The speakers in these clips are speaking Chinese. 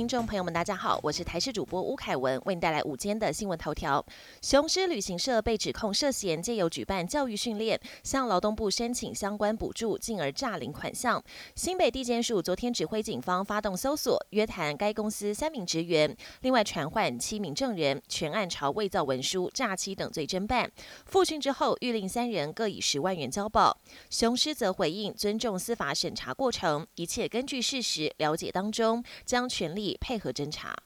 听众朋友们，大家好，我是台视主播吴凯文，为您带来午间的新闻头条。雄狮旅行社被指控涉嫌借由举办教育训练，向劳动部申请相关补助，进而诈领款项。新北地检署昨天指挥警方发动搜索，约谈该公司三名职员，另外传唤七名证人，全案朝伪造文书、诈欺等罪侦办。复讯之后，谕令三人各以十万元交保。雄狮则回应尊重司法审查过程，一切根据事实了解当中，将全力配合侦查。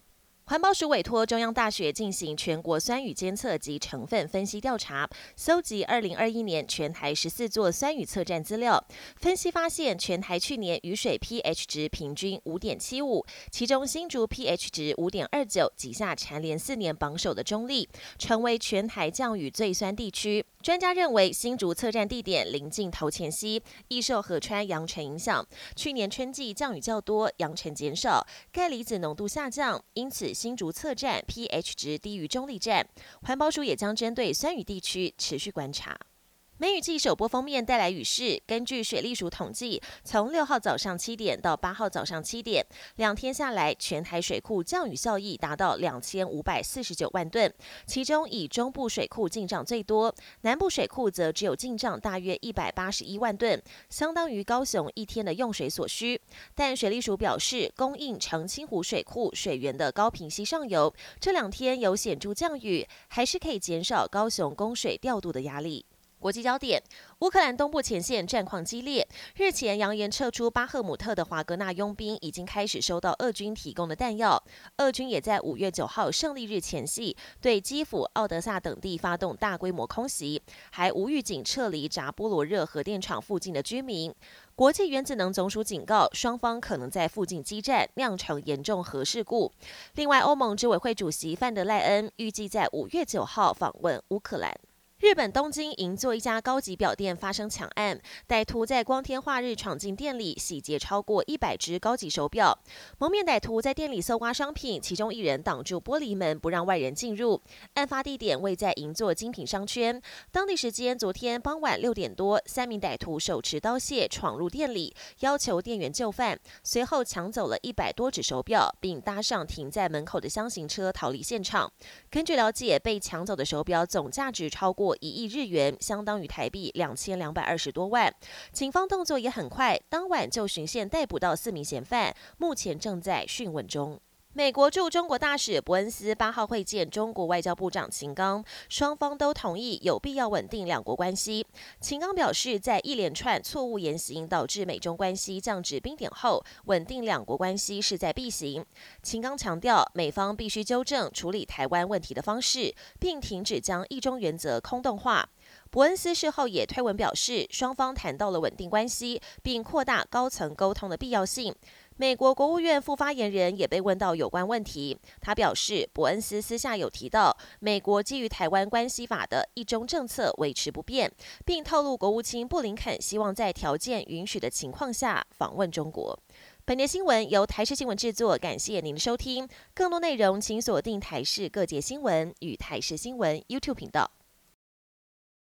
环保署委托中央大学进行全国酸雨监测及成分分析调查，搜集二零二一年全台十四座酸雨测站资料。分析发现，全台去年雨水 pH 值平均五点七五，其中新竹 pH 值五点二九，几下蝉联四年榜首的中立，成为全台降雨最酸地区。专家认为，新竹测站地点临近头前溪，易受河川扬尘影响。去年春季降雨较多，扬尘减少，钙离子浓度下降，因此新竹侧站 pH 值低于中立站。环保署也将针对酸雨地区持续观察。梅雨季首波封面带来雨势。根据水利署统计，从六号早上七点到八号早上七点，两天下来，全台水库降雨效益达到两千五百四十九万吨，其中以中部水库进账最多，南部水库则只有进账大约一百八十一万吨，相当于高雄一天的用水所需。但水利署表示，供应澄清湖水库水源的高平溪上游这两天有显著降雨，还是可以减少高雄供水调度的压力。国际焦点：乌克兰东部前线战况激烈。日前扬言撤出巴赫姆特的华格纳佣兵已经开始收到俄军提供的弹药。俄军也在五月九号胜利日前夕对基辅、奥德萨等地发动大规模空袭，还无预警撤离扎波罗热核电厂附近的居民。国际原子能总署警告，双方可能在附近激战，酿成严重核事故。另外，欧盟执委会主席范德赖恩预计在五月九号访问乌克兰。日本东京银座一家高级表店发生抢案，歹徒在光天化日闯进店里，洗劫超过一百只高级手表。蒙面歹徒在店里搜刮商品，其中一人挡住玻璃门，不让外人进入。案发地点位在银座精品商圈。当地时间昨天傍晚六点多，三名歹徒手持刀械闯入店里，要求店员就范，随后抢走了一百多只手表，并搭上停在门口的箱型车逃离现场。根据了解，被抢走的手表总价值超过。一亿日元，相当于台币两千两百二十多万。警方动作也很快，当晚就巡线逮捕到四名嫌犯，目前正在讯问中。美国驻中国大使伯恩斯八号会见中国外交部长秦刚，双方都同意有必要稳定两国关系。秦刚表示，在一连串错误言行导致美中关系降至冰点后，稳定两国关系势在必行。秦刚强调，美方必须纠正处理台湾问题的方式，并停止将一中原则空洞化。伯恩斯事后也推文表示，双方谈到了稳定关系，并扩大高层沟通的必要性。美国国务院副发言人也被问到有关问题，他表示，伯恩斯私下有提到，美国基于台湾关系法的一中政策维持不变，并透露国务卿布林肯希望在条件允许的情况下访问中国。本节新闻由台视新闻制作，感谢您的收听。更多内容请锁定台视各界新闻与台视新闻 YouTube 频道。